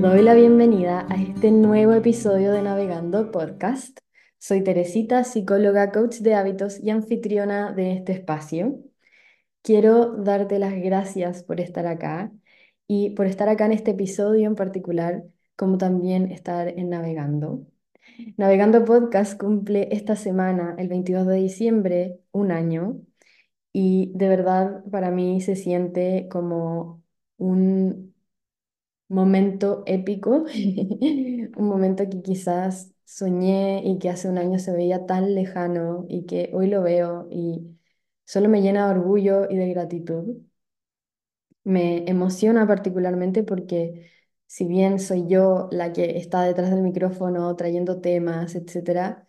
Doy la bienvenida a este nuevo episodio de Navegando Podcast. Soy Teresita, psicóloga, coach de hábitos y anfitriona de este espacio. Quiero darte las gracias por estar acá y por estar acá en este episodio en particular, como también estar en Navegando. Navegando Podcast cumple esta semana, el 22 de diciembre, un año y de verdad para mí se siente como un momento épico, un momento que quizás soñé y que hace un año se veía tan lejano y que hoy lo veo y solo me llena de orgullo y de gratitud. Me emociona particularmente porque si bien soy yo la que está detrás del micrófono trayendo temas, etcétera,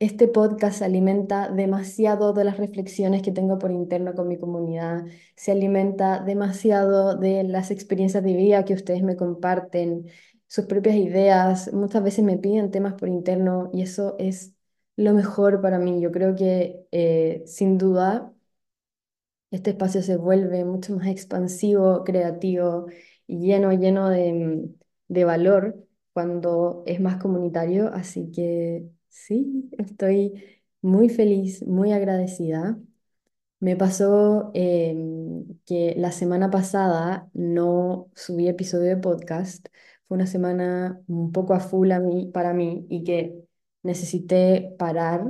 este podcast alimenta demasiado de las reflexiones que tengo por interno con mi comunidad, se alimenta demasiado de las experiencias de vida que ustedes me comparten, sus propias ideas, muchas veces me piden temas por interno y eso es lo mejor para mí. Yo creo que eh, sin duda este espacio se vuelve mucho más expansivo, creativo y lleno, lleno de, de valor cuando es más comunitario, así que Sí, estoy muy feliz, muy agradecida. Me pasó em, que la semana pasada no subí episodio de podcast. Fue una semana un poco a full a mí, para mí y que necesité parar.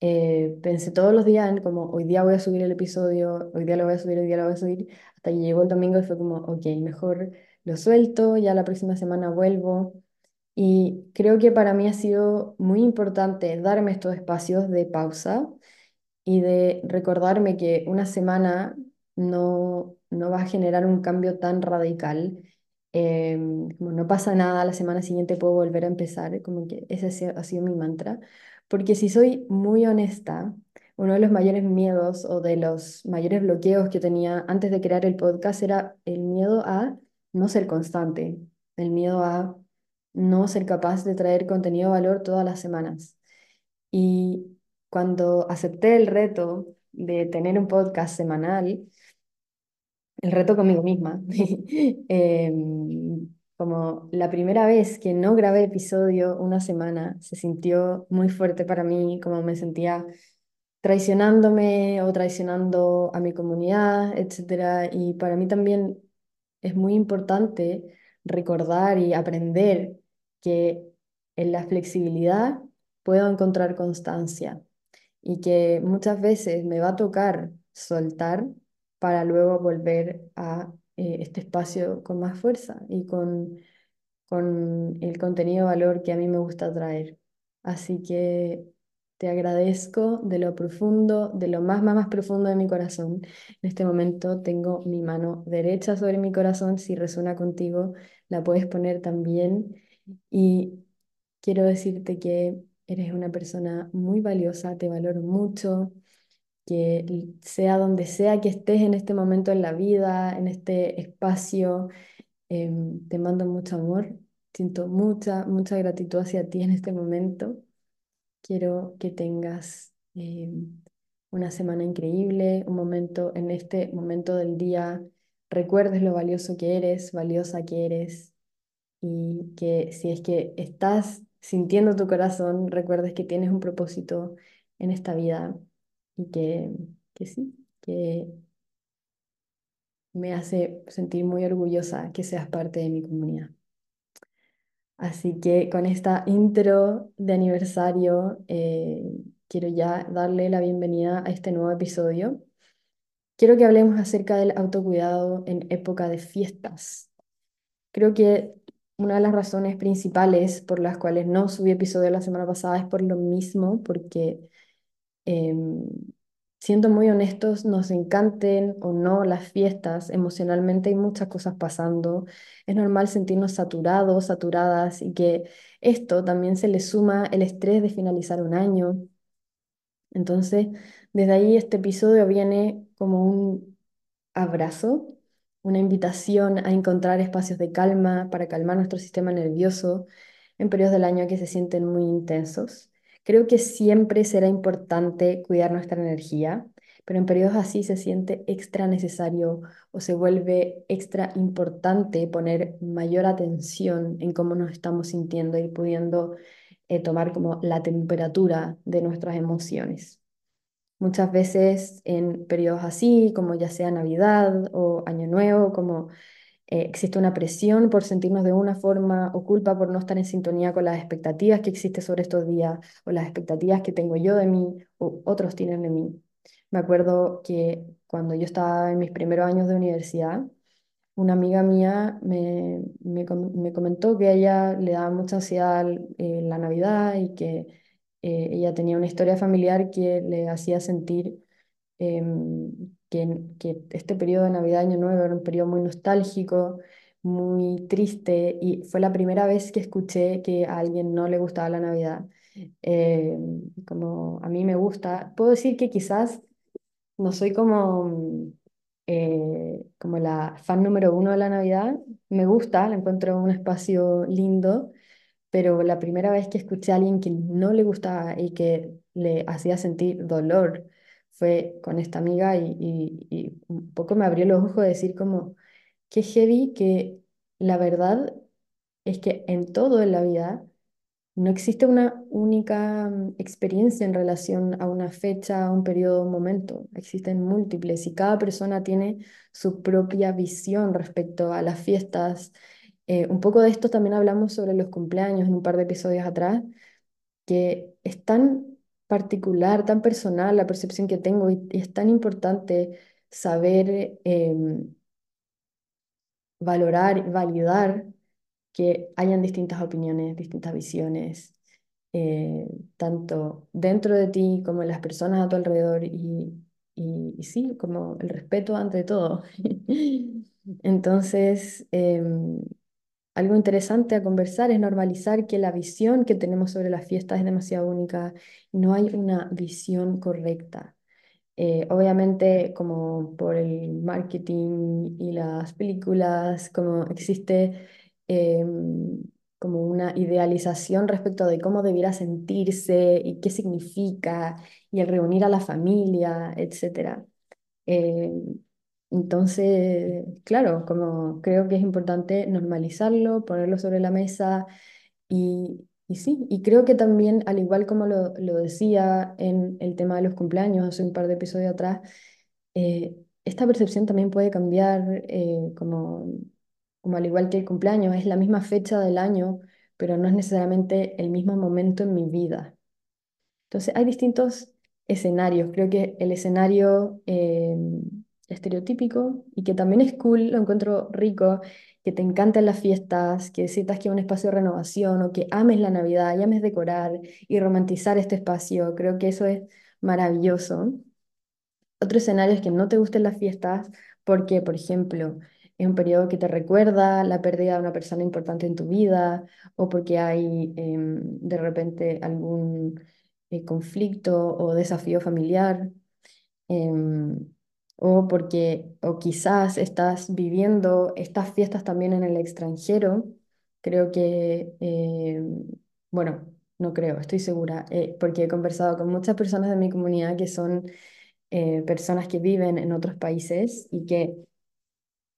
Eh, pensé todos los días en como hoy día voy a subir el episodio, hoy día lo voy a subir, hoy día lo voy a subir, hasta que llegó el domingo y fue como, ok, mejor lo suelto, ya la próxima semana vuelvo. Y creo que para mí ha sido muy importante darme estos espacios de pausa y de recordarme que una semana no, no va a generar un cambio tan radical. Em, como no pasa nada, la semana siguiente puedo volver a empezar, como que ese ha sido mi mantra. Porque si soy muy honesta, uno de los mayores miedos o de los mayores bloqueos que tenía antes de crear el podcast era el miedo a no ser constante, el miedo a no ser capaz de traer contenido de valor todas las semanas. Y cuando acepté el reto de tener un podcast semanal, el reto conmigo misma, em, como la primera vez que no grabé episodio una semana, se sintió muy fuerte para mí, como me sentía traicionándome o traicionando a mi comunidad, etc. Y para mí también es muy importante recordar y aprender que en la flexibilidad puedo encontrar constancia y que muchas veces me va a tocar soltar para luego volver a eh, este espacio con más fuerza y con, con el contenido valor que a mí me gusta traer. Así que te agradezco de lo profundo, de lo más, más, más profundo de mi corazón. En este momento tengo mi mano derecha sobre mi corazón. Si resuena contigo, la puedes poner también. Y quiero decirte que eres una persona muy valiosa, te valoro mucho, que sea donde sea que estés en este momento en la vida, en este espacio, em, te mando mucho amor, siento mucha, mucha gratitud hacia ti en este momento. Quiero que tengas em, una semana increíble, un momento, en este momento del día, recuerdes lo valioso que eres, valiosa que eres y que si es que estás sintiendo tu corazón, recuerdes que tienes un propósito en esta vida y que, que sí, que me hace sentir muy orgullosa que seas parte de mi comunidad. Así que con esta intro de aniversario, eh, quiero ya darle la bienvenida a este nuevo episodio. Quiero que hablemos acerca del autocuidado en época de fiestas. Creo que una de las razones principales por las cuales no subí episodio la semana pasada es por lo mismo, porque em, siendo muy honestos, nos encanten o no las fiestas, emocionalmente hay muchas cosas pasando. Es normal sentirnos saturados, saturadas y que esto también se le suma el estrés de finalizar un año. Entonces, desde ahí este episodio viene como un abrazo una invitación a encontrar espacios de calma para calmar nuestro sistema nervioso en periodos del año que se sienten muy intensos. Creo que siempre será importante cuidar nuestra energía, pero en periodos así se siente extra necesario o se vuelve extra importante poner mayor atención en cómo nos estamos sintiendo y pudiendo eh, tomar como la temperatura de nuestras emociones. Muchas veces en periodos así, como ya sea Navidad o Año Nuevo, como eh, existe una presión por sentirnos de una forma o culpa por no estar en sintonía con las expectativas que existen sobre estos días o las expectativas que tengo yo de mí o otros tienen de mí. Me acuerdo que cuando yo estaba en mis primeros años de universidad, una amiga mía me, me, comentó que a ella le daba mucha ansiedad eh, la Navidad y que eh, ella tenía una historia familiar que le hacía sentir em, que, este periodo de Navidad, Año Nuevo, era un periodo muy nostálgico, muy triste, y fue la primera vez que escuché que a alguien no le gustaba la Navidad. Eh, como a mí me gusta, puedo decir que quizás no soy como, eh, como la fan número uno de la Navidad, me gusta, la encuentro un espacio lindo, pero la primera vez que escuché a alguien que no le gustaba y que le hacía sentir dolor, fue con esta amiga y, un poco me abrió los ojos de decir como, qué heavy que la verdad es que en todo en la vida no existe una única mm, experiencia en relación a una fecha, a un periodo, un momento. Existen múltiples y cada persona tiene su propia visión respecto a las fiestas. Eh, un poco de esto también hablamos sobre los cumpleaños en un par de episodios atrás, que es tan particular, tan personal la percepción que tengo y, es tan importante saber em, valorar validar que hayan distintas opiniones, distintas visiones, eh, tanto dentro de ti como en las personas a tu alrededor y, y, sí, como el respeto ante todo. Entonces, em, algo interesante a conversar es normalizar que la visión que tenemos sobre las fiestas es demasiado única. No hay una visión correcta. Eh, obviamente, como por el marketing y las películas, como existe em, como una idealización respecto de cómo debiera sentirse y qué significa, y el reunir a la familia, etc. Entonces, claro, como creo que es importante normalizarlo, ponerlo sobre la mesa y, y sí, y creo que también, al igual como lo, lo, decía en el tema de los cumpleaños hace un par de episodios atrás, eh, esta percepción también puede cambiar eh, como, como al igual que el cumpleaños, es la misma fecha del año, pero no es necesariamente el mismo momento en mi vida. Entonces, hay distintos escenarios. Creo que el escenario... Eh, estereotípico y que también es cool, lo encuentro rico, que te encanten las fiestas, que sientas que es un espacio de renovación o que ames la Navidad y ames decorar y romantizar este espacio. Creo que eso es maravilloso. Otro escenario es que no te gusten las fiestas porque, por ejemplo, es un periodo que te recuerda la pérdida de una persona importante en tu vida o porque hay em, de repente algún eh, conflicto o desafío familiar. Em, o porque o quizás estás viviendo estas fiestas también en el extranjero. Creo que, eh, bueno, no creo, estoy segura, eh, porque he conversado con muchas personas de mi comunidad que son eh, personas que viven en otros países y que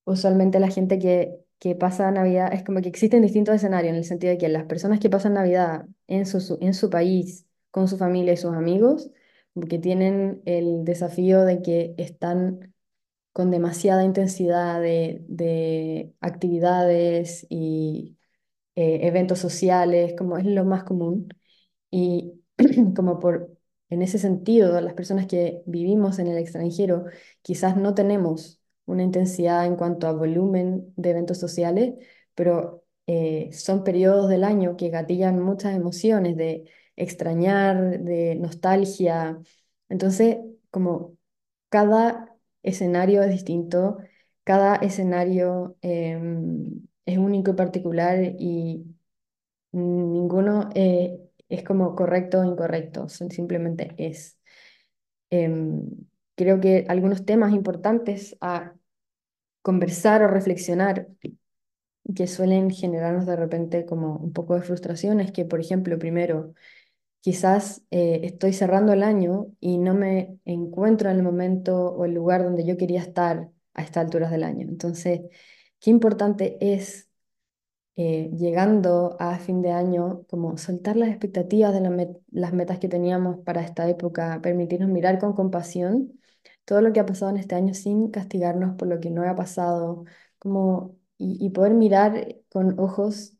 usualmente la gente que, que pasa Navidad es como que existen distintos escenarios en el sentido de que las personas que pasan Navidad en su, en su país, con su familia y sus amigos, porque tienen el desafío de que están con demasiada intensidad de, actividades y eh, eventos sociales, como es lo más común. Y como por, en ese sentido, las personas que vivimos en el extranjero quizás no tenemos una intensidad en cuanto a volumen de eventos sociales, pero eh, son periodos del año que gatillan muchas emociones de extrañar, de nostalgia. Entonces, como cada escenario es distinto, cada escenario em, es único y particular y ninguno eh, es como correcto o incorrecto, simplemente es. Em, creo que algunos temas importantes a conversar o reflexionar que suelen generarnos de repente como un poco de frustración es que, por ejemplo, primero, quizás eh, estoy cerrando el año y no me encuentro en el momento o el lugar donde yo quería estar a estas alturas del año. Entonces, qué importante es eh, llegando a fin de año, como soltar las expectativas de las metas que teníamos para esta época, permitirnos mirar con compasión todo lo que ha pasado en este año sin castigarnos por lo que no ha pasado, como, y, poder mirar con ojos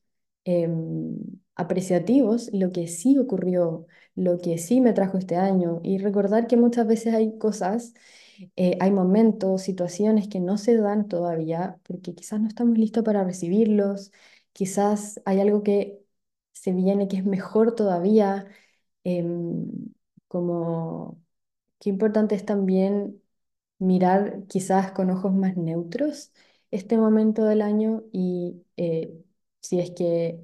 em, apreciativos lo que sí ocurrió, lo que sí me trajo este año, y recordar que muchas veces hay cosas eh, hay momentos, situaciones que no se dan todavía porque quizás no estamos listos para recibirlos, quizás hay algo que se viene que es mejor todavía, em, como qué importante es también mirar quizás con ojos más neutros este momento del año y eh, si es que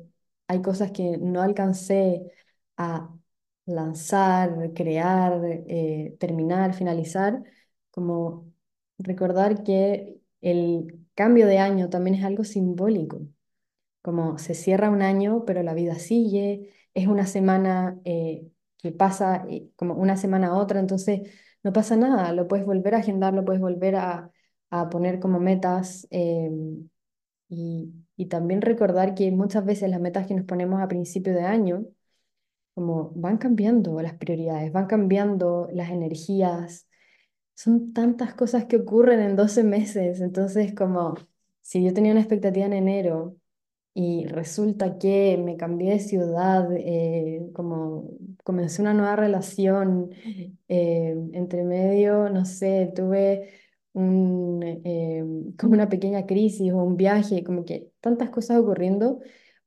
hay cosas que no alcancé a lanzar, crear, eh, terminar, finalizar, como recordar que el cambio de año también es algo simbólico, como se cierra un año, pero la vida sigue, es una semana eh, que pasa eh, como una semana a otra, entonces no pasa nada, lo puedes volver a agendar, lo puedes volver a, poner como metas em, y, y también recordar que muchas veces las metas que nos ponemos a principio de año, como van cambiando las prioridades, van cambiando las energías, son tantas cosas que ocurren en 12 meses, entonces como si yo tenía una expectativa en enero y resulta que me cambié de ciudad, eh, como comencé una nueva relación, eh, entre medio, no sé, tuve un, eh, como una pequeña crisis o un viaje, como que tantas cosas ocurriendo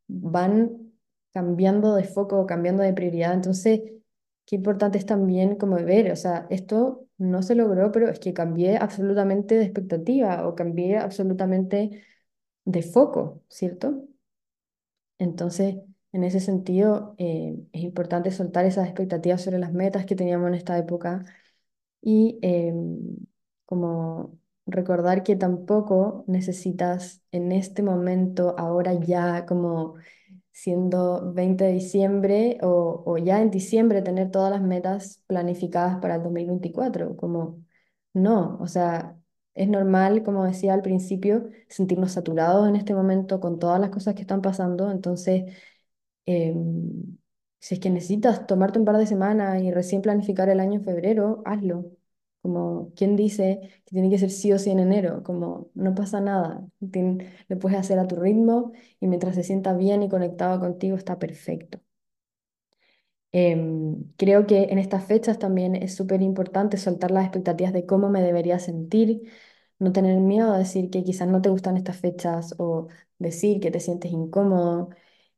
van cambiando de foco, cambiando de prioridad, entonces qué importante es también como ver, o sea, esto no se logró, pero es que cambié absolutamente de expectativa o cambié absolutamente de foco, ¿cierto? Entonces, en ese sentido, eh, es importante soltar esas expectativas sobre las metas que teníamos en esta época y em, como recordar que tampoco necesitas en este momento, ahora ya como siendo 20 de diciembre o, o, ya en diciembre tener todas las metas planificadas para el 2024, como no, o sea, es normal, como decía al principio, sentirnos saturados en este momento con todas las cosas que están pasando, entonces, em, si es que necesitas tomarte un par de semanas y recién planificar el año en febrero, hazlo. Como, ¿quién dice que tiene que ser sí o sí en enero? Como, no pasa nada. lo puedes hacer a tu ritmo y mientras se sienta bien y conectado contigo está perfecto. Em, creo que en estas fechas también es súper importante soltar las expectativas de cómo me debería sentir, no tener miedo a decir que quizás no te gustan estas fechas o decir que te sientes incómodo.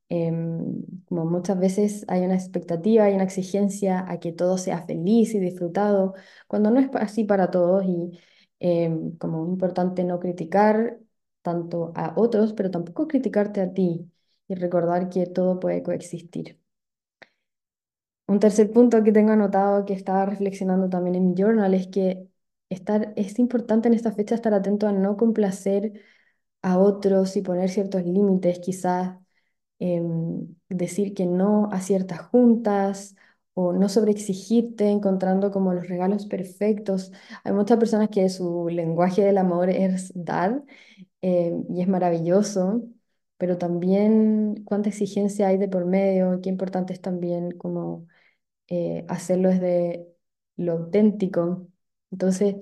Em, como muchas veces hay una expectativa, hay una exigencia a que todo sea feliz y disfrutado, cuando no es así para todos y em, como importante no criticar tanto a otros, pero tampoco criticarte a ti y recordar que todo puede coexistir. Un tercer punto que tengo anotado que estaba reflexionando también en mi journal es que estar, es importante en esta fecha estar atento a no complacer a otros y poner ciertos límites, quizás em, decir que no a ciertas juntas o no sobreexigirte encontrando como los regalos perfectos. Hay muchas personas que su lenguaje del amor es dar em, y es maravilloso, pero también cuánta exigencia hay de por medio, qué importante es también como eh, hacerlo desde lo auténtico. Entonces,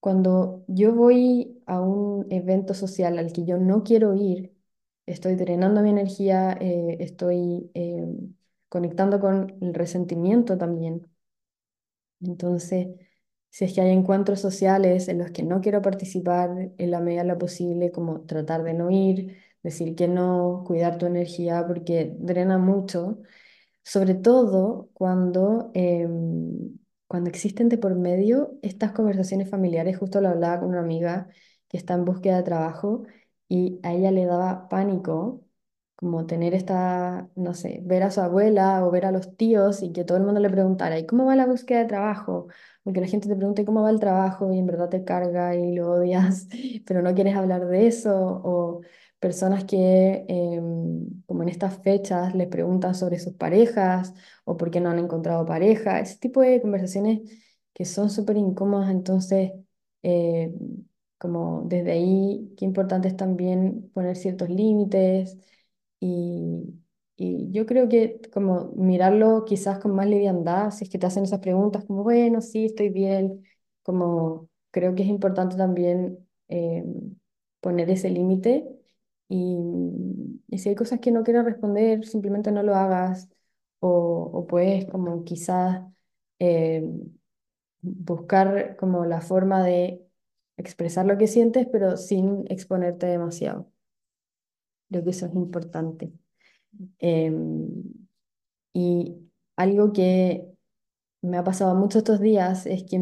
cuando yo voy a un evento social al que yo no quiero ir, estoy drenando mi energía, eh, estoy eh, conectando con el resentimiento también. Entonces, si es que hay encuentros sociales en los que no quiero participar en la medida de lo posible, como tratar de no ir, decir que no, cuidar tu energía porque drena mucho, sobre todo cuando, em, cuando existen de por medio estas conversaciones familiares. Justo lo hablaba con una amiga que está en búsqueda de trabajo y a ella le daba pánico como tener esta, no sé, ver a su abuela o ver a los tíos y que todo el mundo le preguntara, ¿y cómo va la búsqueda de trabajo? Porque la gente te pregunta cómo va el trabajo y en verdad te carga y lo odias, pero no quieres hablar de eso, o personas que, em, como en estas fechas, les preguntan sobre sus parejas o por qué no han encontrado pareja, ese tipo de conversaciones que son súper incómodas, entonces, eh, como desde ahí, qué importante es también poner ciertos límites y, y yo creo que como mirarlo quizás con más liviandad, si es que te hacen esas preguntas, como, bueno, sí, estoy bien, como creo que es importante también em, poner ese límite y, si hay cosas que no quieras responder, simplemente no lo hagas o, o puedes como quizás em, buscar como la forma de expresar lo que sientes, pero sin exponerte demasiado. Creo que eso es importante. Em, y algo que me ha pasado mucho estos días es que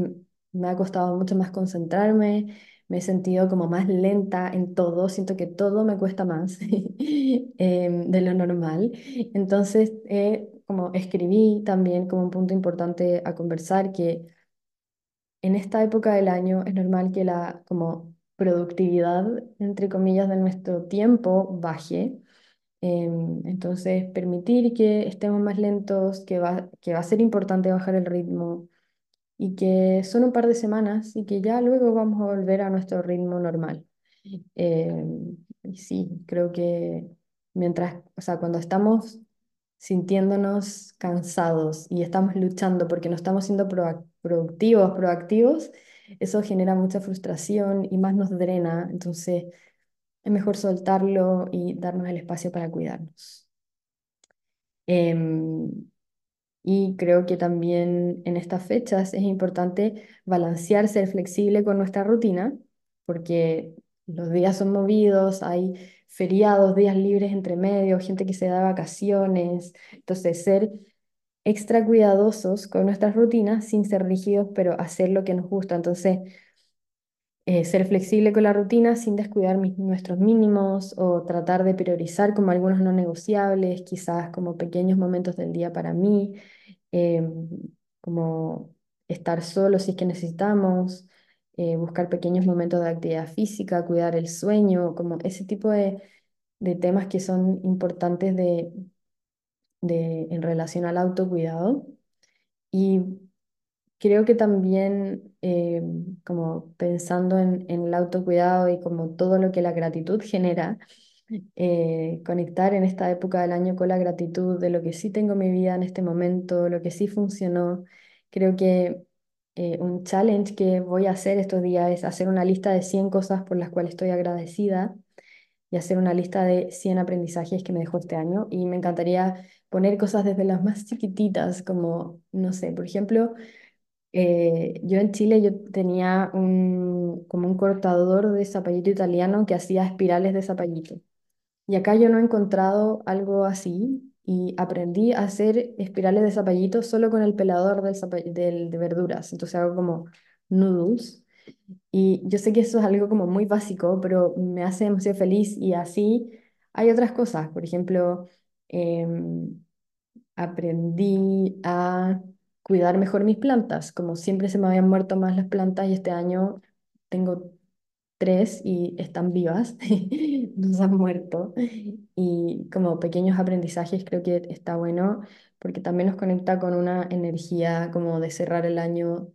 me ha costado mucho más concentrarme, me he sentido como más lenta en todo, siento que todo me cuesta más em, de lo normal. Entonces, eh, como escribí también como un punto importante a conversar que en esta época del año es normal que la como productividad, entre comillas, de nuestro tiempo baje. Em, entonces, permitir que estemos más lentos, que va, que va a ser importante bajar el ritmo y que son un par de semanas y que ya luego vamos a volver a nuestro ritmo normal. Em, y sí, creo que mientras, o sea, cuando estamos sintiéndonos cansados y estamos luchando porque no estamos siendo productivos, proactivos, eso genera mucha frustración y más nos drena. Entonces, es mejor soltarlo y darnos el espacio para cuidarnos. Em, y creo que también en estas fechas es importante balancear, ser flexible con nuestra rutina, porque los días son movidos, hay feriados, días libres entre medio, gente que se da vacaciones. Entonces, ser extra cuidadosos con nuestras rutinas sin ser rígidos, pero hacer lo que nos gusta. Entonces, eh, ser flexible con la rutina sin descuidar nuestros mínimos o tratar de priorizar como algunos no negociables, quizás como pequeños momentos del día para mí, em, como estar solo si es que necesitamos, eh, buscar pequeños momentos de actividad física, cuidar el sueño, como ese tipo de, de temas que son importantes de, de, en relación al autocuidado. Y Creo que también, eh, como pensando en, en el autocuidado y como todo lo que la gratitud genera, eh, conectar en esta época del año con la gratitud de lo que sí tengo en mi vida en este momento, lo que sí funcionó. Creo que eh, un challenge que voy a hacer estos días es hacer una lista de 100 cosas por las cuales estoy agradecida y hacer una lista de 100 aprendizajes que me dejó este año. Y me encantaría poner cosas desde las más chiquititas, como, no sé, por ejemplo eh, yo en Chile yo tenía un, como un cortador de zapallito italiano que hacía espirales de zapallito. Y acá yo no he encontrado algo así y aprendí a hacer espirales de zapallito solo con el pelador del- de verduras. Entonces hago como noodles. Y yo sé que eso es algo como muy básico, pero me hace demasiado feliz y así hay otras cosas. Por ejemplo, em, aprendí a cuidar mejor mis plantas. Como siempre se me habían muerto más las plantas y este año tengo tres y están vivas, no se han muerto. Y como pequeños aprendizajes creo que está bueno porque también nos conecta con una energía como de cerrar el año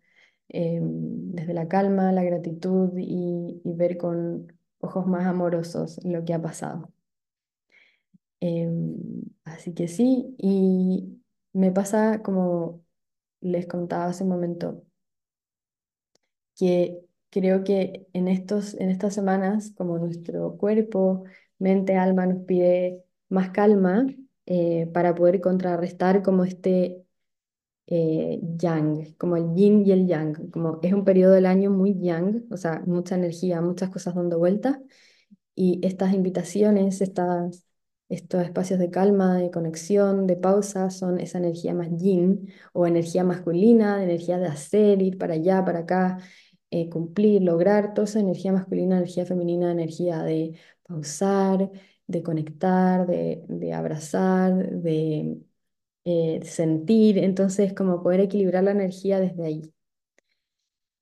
eh, desde la calma, la gratitud y, ver con ojos más amorosos lo que ha pasado. Em, así que sí, y me pasa como les contaba hace un momento, que creo que en estos, en estas semanas, como nuestro cuerpo, mente, alma nos pide más calma eh, para poder contrarrestar como este eh, yang, como el yin y el yang, como es un periodo del año muy yang, o sea, mucha energía, muchas cosas dando vueltas y estas invitaciones, estas, estos espacios de calma, de conexión, de pausa, son esa energía más yin o energía masculina, de energía de hacer, ir para allá, para acá, eh, cumplir, lograr, toda esa energía masculina, energía femenina, energía de pausar, de conectar, de, de abrazar, de eh, sentir. Entonces, como poder equilibrar la energía desde ahí.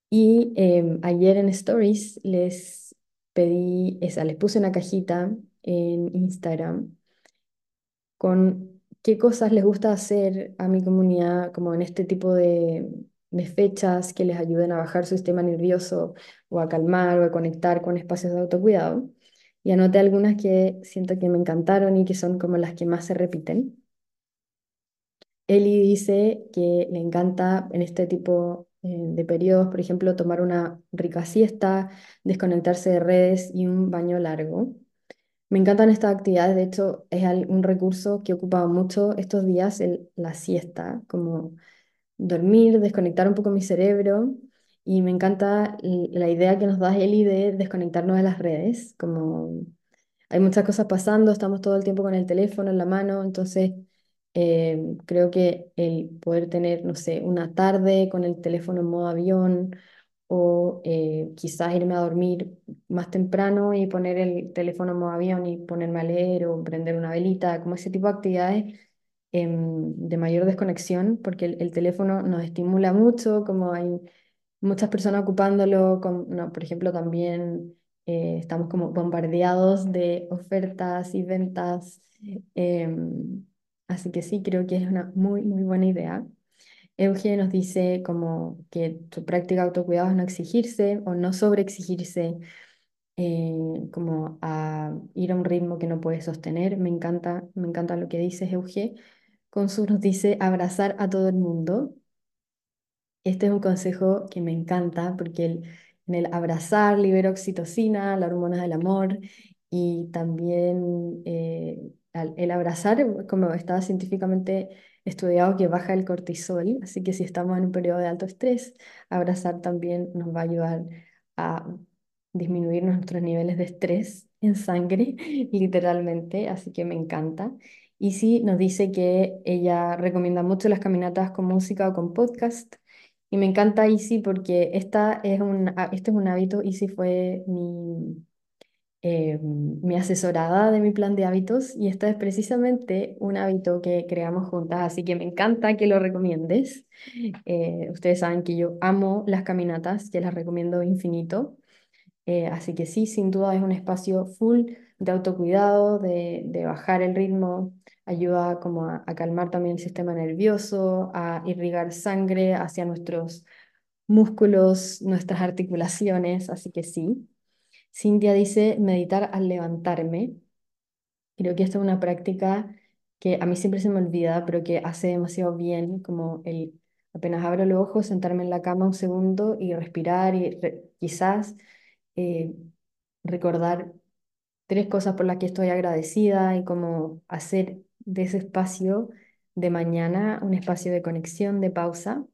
Y em, ayer en Stories les pedí, esa, les puse una cajita en Instagram con qué cosas les gusta hacer a mi comunidad, como en este tipo de, de fechas que les ayuden a bajar su sistema nervioso o a calmar o a conectar con espacios de autocuidado. Y anoté algunas que siento que me encantaron y que son como las que más se repiten. Eli dice que le encanta en este tipo eh, de periodos, por ejemplo, tomar una rica siesta, desconectarse de redes y un baño largo. Me encantan estas actividades, de hecho es un recurso que he ocupado mucho estos días, la siesta, como dormir, desconectar un poco mi cerebro y me encanta la idea que nos da Eli de desconectarnos de las redes, como hay muchas cosas pasando, estamos todo el tiempo con el teléfono en la mano, entonces eh, creo que el poder tener, no sé, una tarde con el teléfono en modo avión o eh, quizás irme a dormir más temprano y poner el teléfono en modo avión y ponerme a leer o prender una velita, como ese tipo de actividades em, de mayor desconexión, porque el, el teléfono nos estimula mucho, como hay muchas personas ocupándolo, con, no, por ejemplo, también eh, estamos como bombardeados de ofertas y ventas, em, así que sí, creo que es una muy, muy buena idea. Euge nos dice como que tu práctica de autocuidado es no exigirse o no sobreexigirse, eh, como a ir a un ritmo que no puedes sostener. Me encanta, me encanta lo que dices, Euge. Consu nos dice abrazar a todo el mundo. Este es un consejo que me encanta porque el- en el abrazar libera oxitocina, la hormona del amor, y también eh, el abrazar, como está científicamente estudiado, que baja el cortisol, así que si estamos en un periodo de alto estrés, abrazar también nos va a ayudar a disminuir nuestros niveles de estrés en sangre, literalmente, así que me encanta. Y sí, nos dice que ella recomienda mucho las caminatas con música o con podcast. Y me encanta Easy porque esta es un, ha- este es un hábito, Easy fue mi, eh, mi asesorada de mi plan de hábitos y este es precisamente un hábito que creamos juntas, así que me encanta que lo recomiendes. Eh, ustedes saben que yo amo las caminatas, que las recomiendo infinito. Eh, así que sí, sin duda es un espacio full de autocuidado, de, de bajar el ritmo, ayuda como a, a calmar también el sistema nervioso, a irrigar sangre hacia nuestros músculos, nuestras articulaciones, así que sí. Cintia dice meditar al levantarme. Creo que esta es una práctica que a mí siempre se me olvida, pero que hace demasiado bien, como el apenas abro los ojos, sentarme en la cama un segundo y respirar y re- quizás eh, recordar tres cosas por las que estoy agradecida y como hacer de ese espacio de mañana un espacio de conexión, de pausa.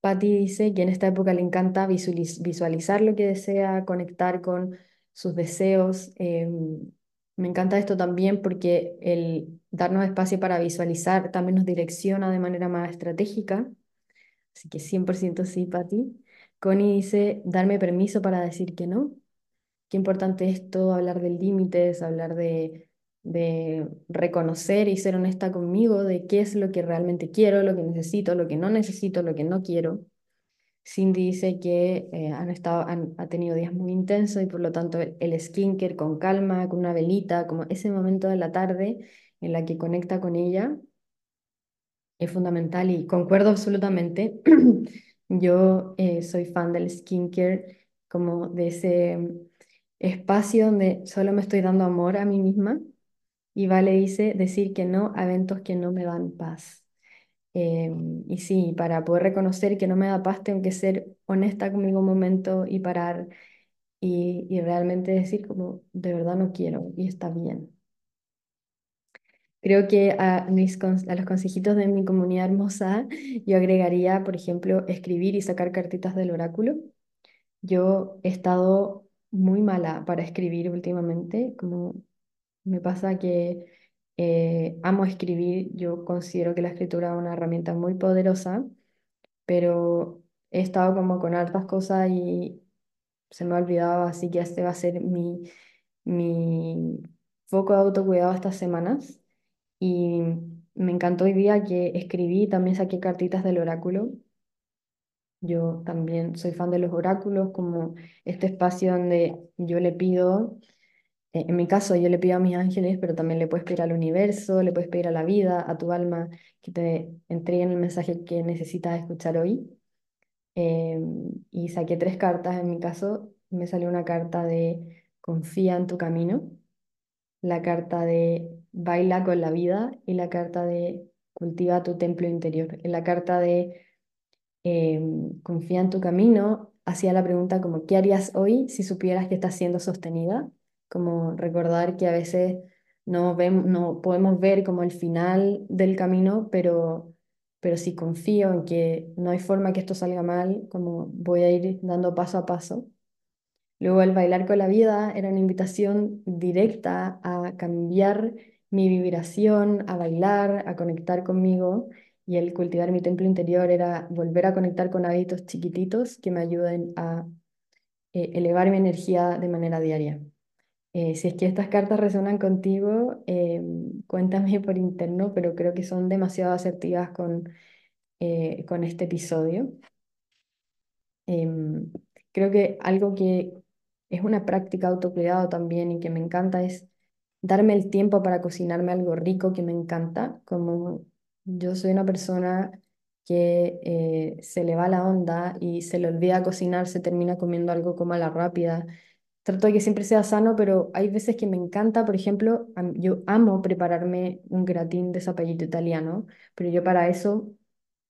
Patty dice que en esta época le encanta visualiz- visualizar lo que desea, conectar con sus deseos. Em, me encanta esto también porque el darnos espacio para visualizar también nos direcciona de manera más estratégica. Así que 100% sí, Patty. Connie dice darme permiso para decir que no. Qué importante es todo, hablar de límites, hablar de, de reconocer y ser honesta conmigo de qué es lo que realmente quiero, lo que necesito, lo que no necesito, lo que no quiero. Cindy dice que eh, han estado, han, ha tenido días muy intensos y por lo tanto el, el skincare con calma, con una velita, como ese momento de la tarde en la que conecta con ella es fundamental y concuerdo absolutamente. Yo eh, soy fan del skincare, como de ese espacio donde solo me estoy dando amor a mí misma. Y Vale dice decir que no a eventos que no me dan paz. Em, y sí, para poder reconocer que no me da paz, tengo que ser honesta conmigo un momento y parar y, y realmente decir como de verdad no quiero y está bien. Creo que a, a los consejitos de mi comunidad hermosa, yo agregaría, por ejemplo, escribir y sacar cartitas del oráculo. Yo he estado muy mala para escribir últimamente, como me pasa que eh, amo escribir, yo considero que la escritura es una herramienta muy poderosa, pero he estado como con hartas cosas y se me ha olvidado, así que este va a ser mi, mi foco de autocuidado estas semanas. Y me encantó hoy día que escribí, también saqué cartitas del oráculo. Yo también soy fan de los oráculos, como este espacio donde yo le pido en mi caso, yo le pido a mis ángeles, pero también le puedes pedir al universo, le puedes pedir a la vida, a tu alma, que te entreguen el mensaje que necesitas escuchar hoy. Em, y saqué tres cartas, en mi caso me salió una carta de confía en tu camino, la carta de baila con la vida y la carta de cultiva tu templo interior. En la carta de em, confía en tu camino hacía la pregunta como ¿qué harías hoy si supieras que estás siendo sostenida? Como recordar que a veces no, vemos, no podemos ver como el final del camino, pero pero si confío en que no hay forma que esto salga mal, como voy a ir dando paso a paso. Luego el bailar con la vida era una invitación directa a cambiar mi vibración, a bailar, a conectar conmigo y el cultivar mi templo interior era volver a conectar con hábitos chiquititos que me ayuden a eh, elevar mi energía de manera diaria. Eh, si es que estas cartas resuenan contigo, eh, cuéntame por interno, pero creo que son demasiado asertivas con, eh, con este episodio. Em, creo que algo que es una práctica autocuidado también y que me encanta es darme el tiempo para cocinarme algo rico que me encanta, como yo soy una persona que se le va la onda y se le olvida cocinar, se termina comiendo algo como a la rápida trato de que siempre sea sano, pero hay veces que me encanta, por ejemplo, yo amo prepararme un gratín de zapallito italiano, pero yo para eso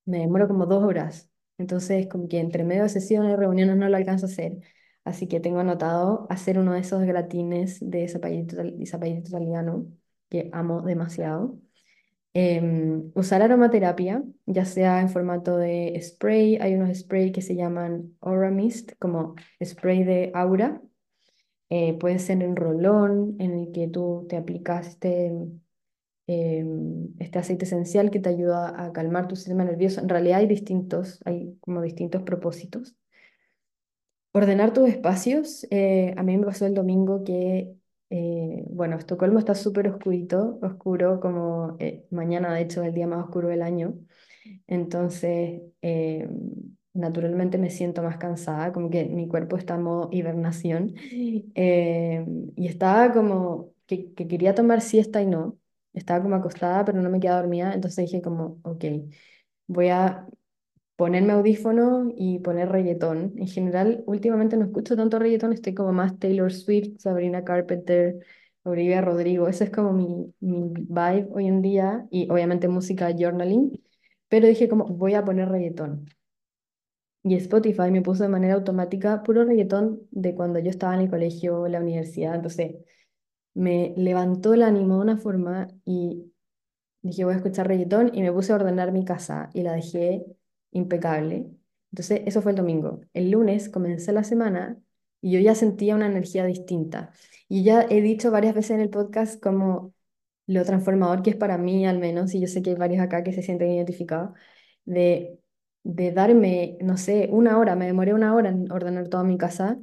me demoro como dos horas. Entonces, como que entre medio de sesiones y reuniones no lo alcanzo a hacer. Así que tengo anotado hacer uno de esos gratines de zapallito, zapallito italiano, que amo demasiado. Em, usar aromaterapia, ya sea en formato de spray, hay unos spray que se llaman Aura Mist, como spray de aura, eh, puede ser en rolón, en el que tú te aplicas este, em, este aceite esencial que te ayuda a calmar tu sistema nervioso. En realidad hay distintos, hay como distintos propósitos. Ordenar tus espacios. Eh, a mí me pasó el domingo que, eh, bueno, Estocolmo está súper oscurito, oscuro como mañana, de hecho, es el día más oscuro del año. Entonces, em, naturalmente me siento más cansada, como que mi cuerpo está en modo hibernación. Eh, y estaba como que, que, quería tomar siesta y no. Estaba como acostada, pero no me quedaba dormida. Entonces dije como, ok, voy a ponerme audífono y poner reggaetón. En general, últimamente no escucho tanto reggaetón, estoy como más Taylor Swift, Sabrina Carpenter, Olivia Rodrigo. Ese es como mi, mi vibe hoy en día. Y obviamente música journaling. Pero dije como, voy a poner reggaetón. Y Spotify me puso de manera automática puro reggaetón de cuando yo estaba en el colegio, la universidad. Entonces me levantó el ánimo de una forma y dije voy a escuchar reggaetón y me puse a ordenar mi casa y la dejé impecable. Entonces eso fue el domingo. El lunes comencé la semana y yo ya sentía una energía distinta. Y ya he dicho varias veces en el podcast como lo transformador que es para mí al menos, y yo sé que hay varios acá que se sienten identificados, de de darme, no sé, una hora, me demoré una hora en ordenar toda mi casa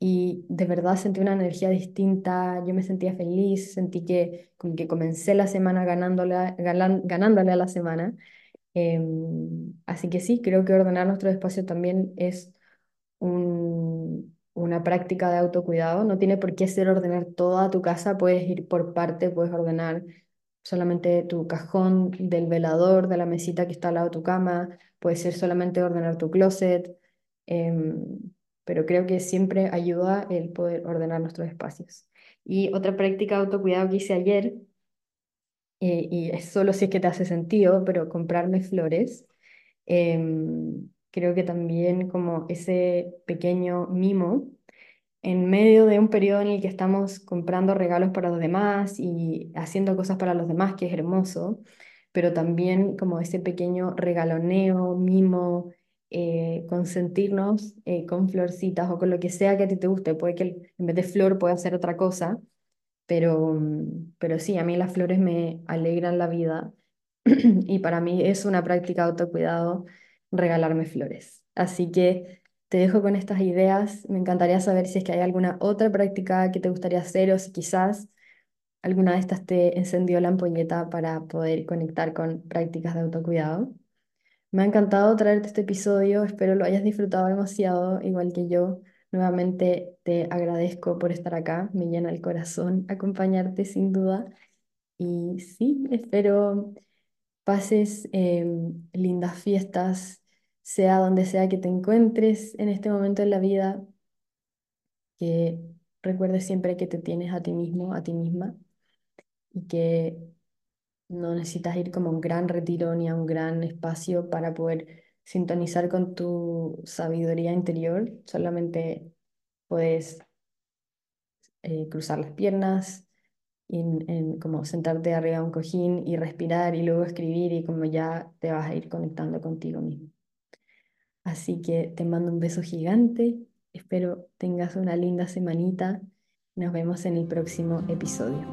y de verdad sentí una energía distinta, yo me sentía feliz, sentí que como que comencé la semana ganándole, ganándole a la semana. Em, así que sí, creo que ordenar nuestro espacio también es un, una práctica de autocuidado. No tiene por qué ser ordenar toda tu casa, puedes ir por parte, puedes ordenar solamente tu cajón del velador, de la mesita que está al lado de tu cama, puede ser solamente ordenar tu closet, em, pero creo que siempre ayuda el poder ordenar nuestros espacios. Y otra práctica de autocuidado que hice ayer, eh, y es solo si es que te hace sentido, pero comprarme flores, em, creo que también como ese pequeño mimo en medio de un periodo en el que estamos comprando regalos para los demás y haciendo cosas para los demás, que es hermoso, pero también como ese pequeño regaloneo, mimo, eh, consentirnos eh, con florcitas o con lo que sea que a ti te guste. Puede que en vez de flor pueda ser otra cosa, pero, pero sí, a mí las flores me alegran la vida y para mí es una práctica de autocuidado regalarme flores. Así que te dejo con estas ideas. Me encantaría saber si es que hay alguna otra práctica que te gustaría hacer o si quizás alguna de estas te encendió la ampolleta para poder conectar con prácticas de autocuidado. Me ha encantado traerte este episodio, espero lo hayas disfrutado demasiado, igual que yo. Nuevamente te agradezco por estar acá, me llena el corazón acompañarte sin duda. Y sí, espero pases em, lindas fiestas, sea donde sea que te encuentres en este momento en la vida, que recuerdes siempre que te tienes a ti mismo, a ti misma, y que no necesitas ir como un gran retiro ni a un gran espacio para poder sintonizar con tu sabiduría interior, solamente puedes eh, cruzar las piernas, en, en como sentarte arriba de un cojín y respirar y luego escribir y como ya te vas a ir conectando contigo mismo. Así que te mando un beso gigante, espero tengas una linda semanita, nos vemos en el próximo episodio.